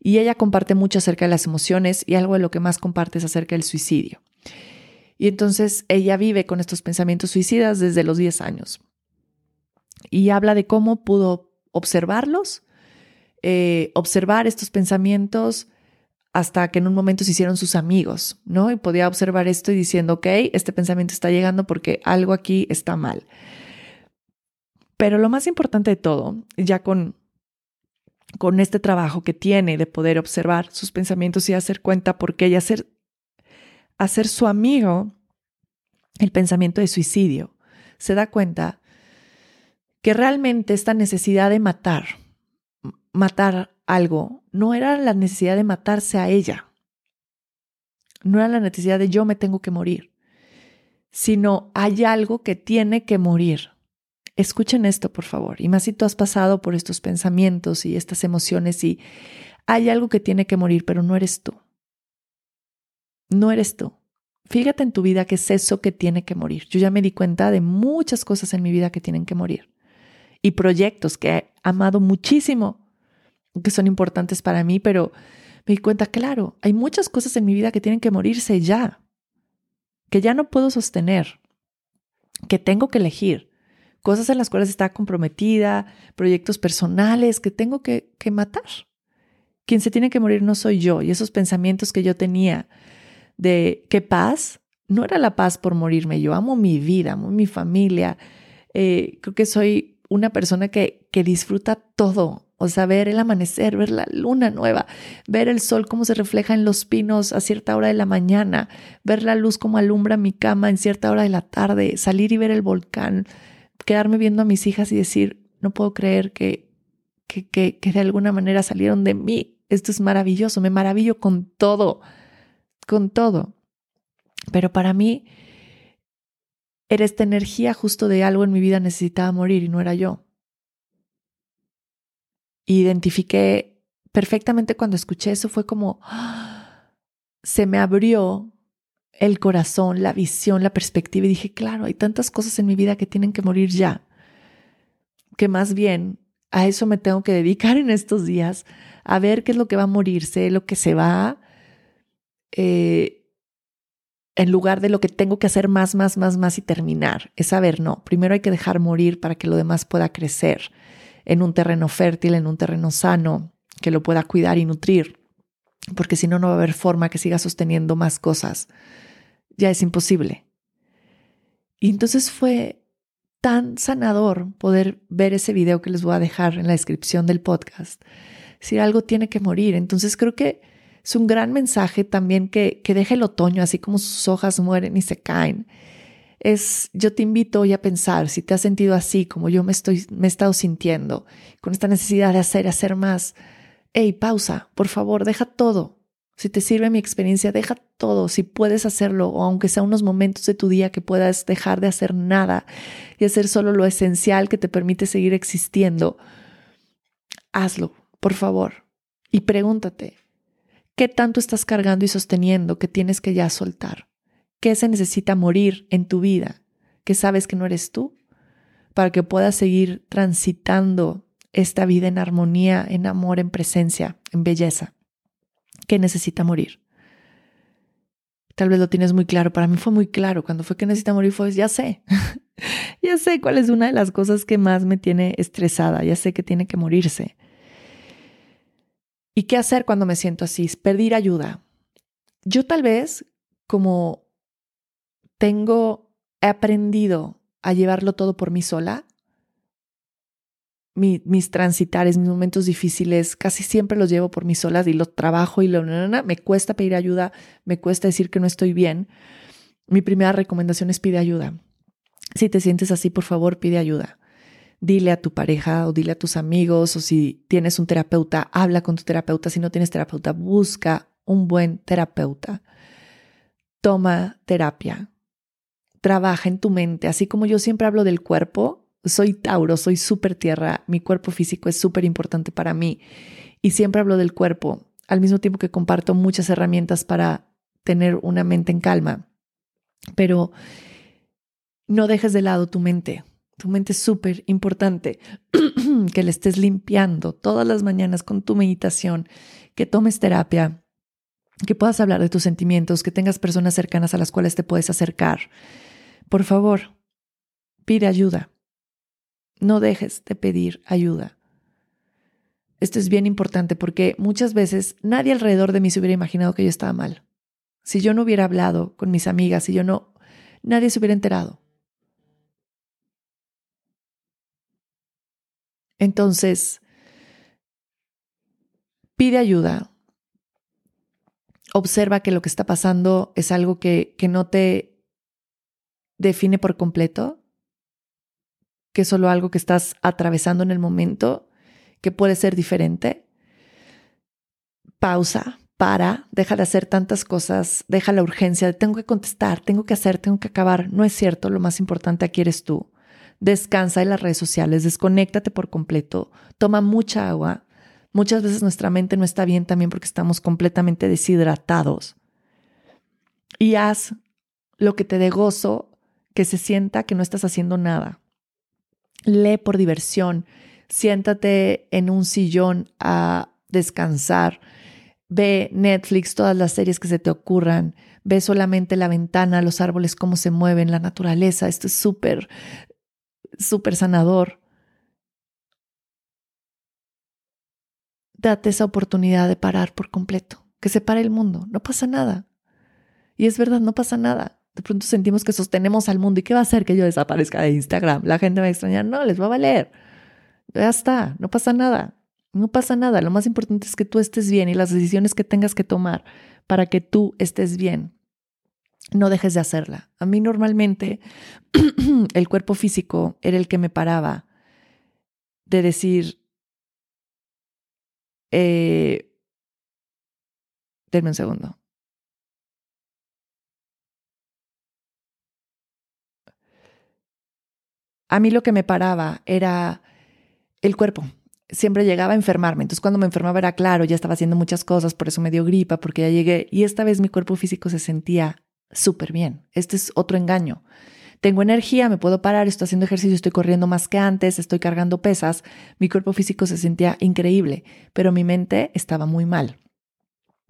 Y ella comparte mucho acerca de las emociones y algo de lo que más comparte es acerca del suicidio. Y entonces ella vive con estos pensamientos suicidas desde los 10 años. Y habla de cómo pudo observarlos, eh, observar estos pensamientos hasta que en un momento se hicieron sus amigos, ¿no? Y podía observar esto y diciendo, ok, este pensamiento está llegando porque algo aquí está mal. Pero lo más importante de todo, ya con con este trabajo que tiene de poder observar sus pensamientos y hacer cuenta por qué y hacer, hacer su amigo el pensamiento de suicidio, se da cuenta que realmente esta necesidad de matar, matar algo, no era la necesidad de matarse a ella, no era la necesidad de yo me tengo que morir, sino hay algo que tiene que morir. Escuchen esto, por favor. Y más si tú has pasado por estos pensamientos y estas emociones y hay algo que tiene que morir, pero no eres tú. No eres tú. Fíjate en tu vida que es eso que tiene que morir. Yo ya me di cuenta de muchas cosas en mi vida que tienen que morir. Y proyectos que he amado muchísimo, que son importantes para mí, pero me di cuenta, claro, hay muchas cosas en mi vida que tienen que morirse ya, que ya no puedo sostener, que tengo que elegir cosas en las cuales está comprometida, proyectos personales que tengo que, que matar. Quien se tiene que morir no soy yo. Y esos pensamientos que yo tenía de qué paz, no era la paz por morirme. Yo amo mi vida, amo mi familia. Eh, creo que soy una persona que, que disfruta todo. O sea, ver el amanecer, ver la luna nueva, ver el sol cómo se refleja en los pinos a cierta hora de la mañana, ver la luz como alumbra mi cama en cierta hora de la tarde, salir y ver el volcán, quedarme viendo a mis hijas y decir, no puedo creer que, que, que, que de alguna manera salieron de mí. Esto es maravilloso, me maravillo con todo, con todo. Pero para mí era esta energía justo de algo en mi vida necesitaba morir y no era yo. Identifiqué perfectamente cuando escuché eso, fue como, se me abrió el corazón, la visión, la perspectiva y dije, claro, hay tantas cosas en mi vida que tienen que morir ya, que más bien a eso me tengo que dedicar en estos días, a ver qué es lo que va a morirse, lo que se va, eh, en lugar de lo que tengo que hacer más, más, más, más y terminar. Es saber, no, primero hay que dejar morir para que lo demás pueda crecer en un terreno fértil, en un terreno sano, que lo pueda cuidar y nutrir, porque si no, no va a haber forma que siga sosteniendo más cosas. Ya es imposible. Y entonces fue tan sanador poder ver ese video que les voy a dejar en la descripción del podcast. Si algo tiene que morir, entonces creo que es un gran mensaje también que, que deja el otoño, así como sus hojas mueren y se caen. Es, yo te invito hoy a pensar si te has sentido así como yo me estoy, me he estado sintiendo, con esta necesidad de hacer, hacer más. Hey, pausa, por favor, deja todo. Si te sirve mi experiencia, deja todo, si puedes hacerlo, o aunque sea unos momentos de tu día que puedas dejar de hacer nada y hacer solo lo esencial que te permite seguir existiendo, hazlo, por favor. Y pregúntate, ¿Qué tanto estás cargando y sosteniendo que tienes que ya soltar? ¿Qué se necesita morir en tu vida que sabes que no eres tú para que puedas seguir transitando esta vida en armonía, en amor, en presencia, en belleza? ¿Qué necesita morir? Tal vez lo tienes muy claro. Para mí fue muy claro. Cuando fue que necesita morir fue, ya sé. ya sé cuál es una de las cosas que más me tiene estresada. Ya sé que tiene que morirse. ¿Y qué hacer cuando me siento así? Pedir ayuda. Yo tal vez, como tengo, he aprendido a llevarlo todo por mí sola, mis transitares, mis momentos difíciles, casi siempre los llevo por mí sola y los trabajo y lo, me cuesta pedir ayuda, me cuesta decir que no estoy bien. Mi primera recomendación es pide ayuda. Si te sientes así, por favor, pide ayuda dile a tu pareja o dile a tus amigos o si tienes un terapeuta, habla con tu terapeuta. Si no tienes terapeuta, busca un buen terapeuta. Toma terapia. Trabaja en tu mente. Así como yo siempre hablo del cuerpo, soy Tauro, soy súper tierra, mi cuerpo físico es súper importante para mí y siempre hablo del cuerpo, al mismo tiempo que comparto muchas herramientas para tener una mente en calma. Pero no dejes de lado tu mente. Tu mente es súper importante que le estés limpiando todas las mañanas con tu meditación, que tomes terapia, que puedas hablar de tus sentimientos, que tengas personas cercanas a las cuales te puedes acercar. Por favor, pide ayuda. No dejes de pedir ayuda. Esto es bien importante porque muchas veces nadie alrededor de mí se hubiera imaginado que yo estaba mal. Si yo no hubiera hablado con mis amigas, si yo no, nadie se hubiera enterado. Entonces, pide ayuda. Observa que lo que está pasando es algo que, que no te define por completo, que es solo algo que estás atravesando en el momento, que puede ser diferente. Pausa, para, deja de hacer tantas cosas, deja la urgencia de tengo que contestar, tengo que hacer, tengo que acabar. No es cierto, lo más importante aquí eres tú descansa en las redes sociales, desconéctate por completo, toma mucha agua. Muchas veces nuestra mente no está bien también porque estamos completamente deshidratados. Y haz lo que te dé gozo, que se sienta que no estás haciendo nada. Lee por diversión, siéntate en un sillón a descansar, ve Netflix, todas las series que se te ocurran, ve solamente la ventana, los árboles, cómo se mueven, la naturaleza. Esto es súper súper sanador. Date esa oportunidad de parar por completo, que se pare el mundo, no pasa nada. Y es verdad, no pasa nada. De pronto sentimos que sostenemos al mundo. ¿Y qué va a hacer que yo desaparezca de Instagram? La gente me va a. No, les va a valer. Ya está, no pasa nada. No pasa nada. Lo más importante es que tú estés bien y las decisiones que tengas que tomar para que tú estés bien no dejes de hacerla. A mí normalmente el cuerpo físico era el que me paraba de decir, eh, denme un segundo. A mí lo que me paraba era el cuerpo. Siempre llegaba a enfermarme. Entonces cuando me enfermaba era claro, ya estaba haciendo muchas cosas, por eso me dio gripa, porque ya llegué. Y esta vez mi cuerpo físico se sentía súper bien. Este es otro engaño. Tengo energía, me puedo parar, estoy haciendo ejercicio, estoy corriendo más que antes, estoy cargando pesas, mi cuerpo físico se sentía increíble, pero mi mente estaba muy mal.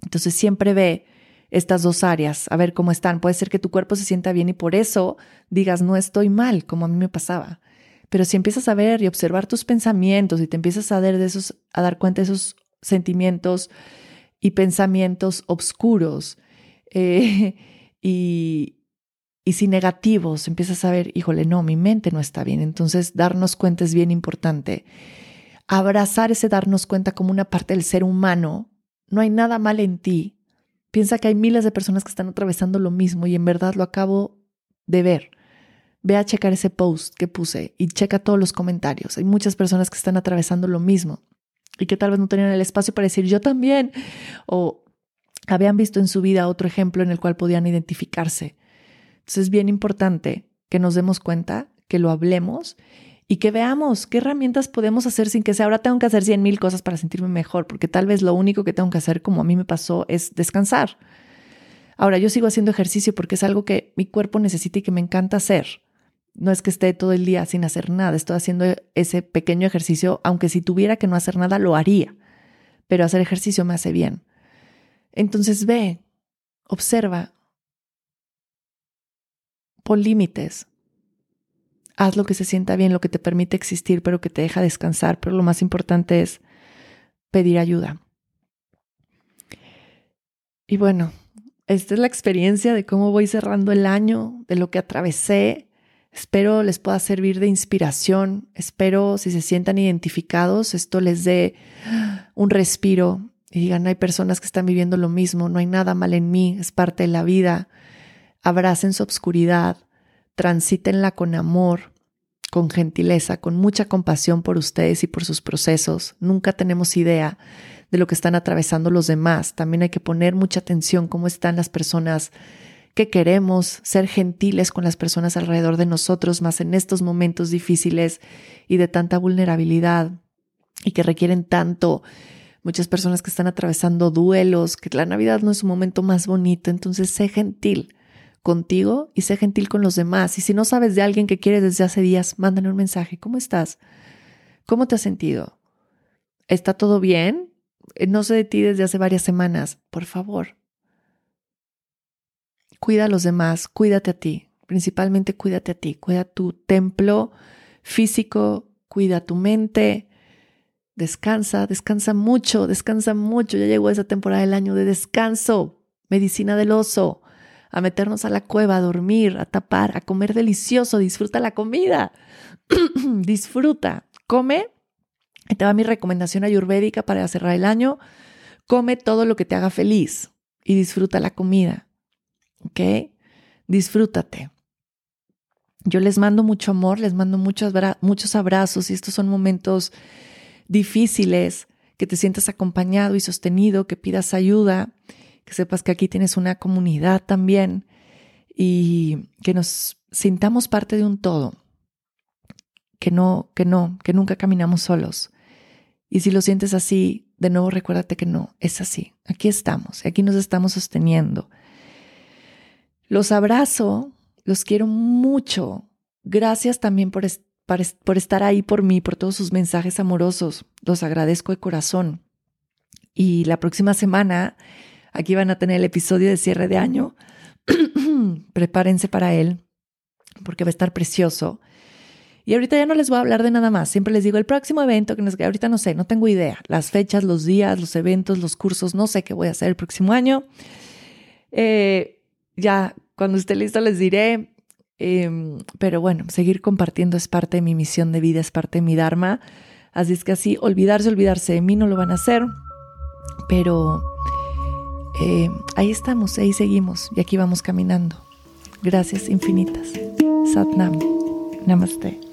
Entonces siempre ve estas dos áreas, a ver cómo están. Puede ser que tu cuerpo se sienta bien y por eso digas, no estoy mal, como a mí me pasaba. Pero si empiezas a ver y observar tus pensamientos y te empiezas a dar, de esos, a dar cuenta de esos sentimientos y pensamientos oscuros eh, y, y si negativos, empiezas a ver, híjole, no, mi mente no está bien. Entonces, darnos cuenta es bien importante. Abrazar ese darnos cuenta como una parte del ser humano. No hay nada mal en ti. Piensa que hay miles de personas que están atravesando lo mismo y en verdad lo acabo de ver. Ve a checar ese post que puse y checa todos los comentarios. Hay muchas personas que están atravesando lo mismo y que tal vez no tenían el espacio para decir yo también o habían visto en su vida otro ejemplo en el cual podían identificarse. Entonces es bien importante que nos demos cuenta, que lo hablemos y que veamos qué herramientas podemos hacer sin que sea ahora tengo que hacer cien mil cosas para sentirme mejor, porque tal vez lo único que tengo que hacer, como a mí me pasó, es descansar. Ahora, yo sigo haciendo ejercicio porque es algo que mi cuerpo necesita y que me encanta hacer. No es que esté todo el día sin hacer nada, estoy haciendo ese pequeño ejercicio, aunque si tuviera que no hacer nada, lo haría, pero hacer ejercicio me hace bien. Entonces ve, observa, pon límites, haz lo que se sienta bien, lo que te permite existir, pero que te deja descansar. Pero lo más importante es pedir ayuda. Y bueno, esta es la experiencia de cómo voy cerrando el año, de lo que atravesé. Espero les pueda servir de inspiración. Espero si se sientan identificados, esto les dé un respiro y digan, hay personas que están viviendo lo mismo, no hay nada mal en mí, es parte de la vida. Abracen su obscuridad, transítenla con amor, con gentileza, con mucha compasión por ustedes y por sus procesos. Nunca tenemos idea de lo que están atravesando los demás. También hay que poner mucha atención cómo están las personas que queremos, ser gentiles con las personas alrededor de nosotros, más en estos momentos difíciles y de tanta vulnerabilidad y que requieren tanto. Muchas personas que están atravesando duelos, que la Navidad no es un momento más bonito, entonces sé gentil contigo y sé gentil con los demás. Y si no sabes de alguien que quieres desde hace días, mándale un mensaje. ¿Cómo estás? ¿Cómo te has sentido? ¿Está todo bien? Eh, no sé de ti desde hace varias semanas. Por favor. Cuida a los demás, cuídate a ti. Principalmente cuídate a ti. Cuida tu templo físico, cuida tu mente. Descansa, descansa mucho, descansa mucho. Ya llegó esa temporada del año de descanso. Medicina del oso a meternos a la cueva, a dormir, a tapar, a comer delicioso, disfruta la comida, disfruta, come. Te va mi recomendación ayurvédica para cerrar el año. Come todo lo que te haga feliz y disfruta la comida. ¿Ok? Disfrútate. Yo les mando mucho amor, les mando muchos, muchos abrazos y estos son momentos difíciles, que te sientas acompañado y sostenido, que pidas ayuda que sepas que aquí tienes una comunidad también y que nos sintamos parte de un todo, que no, que no, que nunca caminamos solos. Y si lo sientes así, de nuevo recuérdate que no, es así. Aquí estamos, aquí nos estamos sosteniendo. Los abrazo, los quiero mucho. Gracias también por, por estar ahí por mí, por todos sus mensajes amorosos. Los agradezco de corazón. Y la próxima semana Aquí van a tener el episodio de cierre de año. Prepárense para él, porque va a estar precioso. Y ahorita ya no les voy a hablar de nada más. Siempre les digo el próximo evento que nos ahorita no sé, no tengo idea. Las fechas, los días, los eventos, los cursos, no sé qué voy a hacer el próximo año. Eh, ya cuando esté listo les diré. Em, pero bueno, seguir compartiendo es parte de mi misión de vida, es parte de mi Dharma. Así es que así, olvidarse, olvidarse de mí no lo van a hacer. Pero eh, ahí estamos, ahí seguimos y aquí vamos caminando. Gracias infinitas. Satnam. Namaste.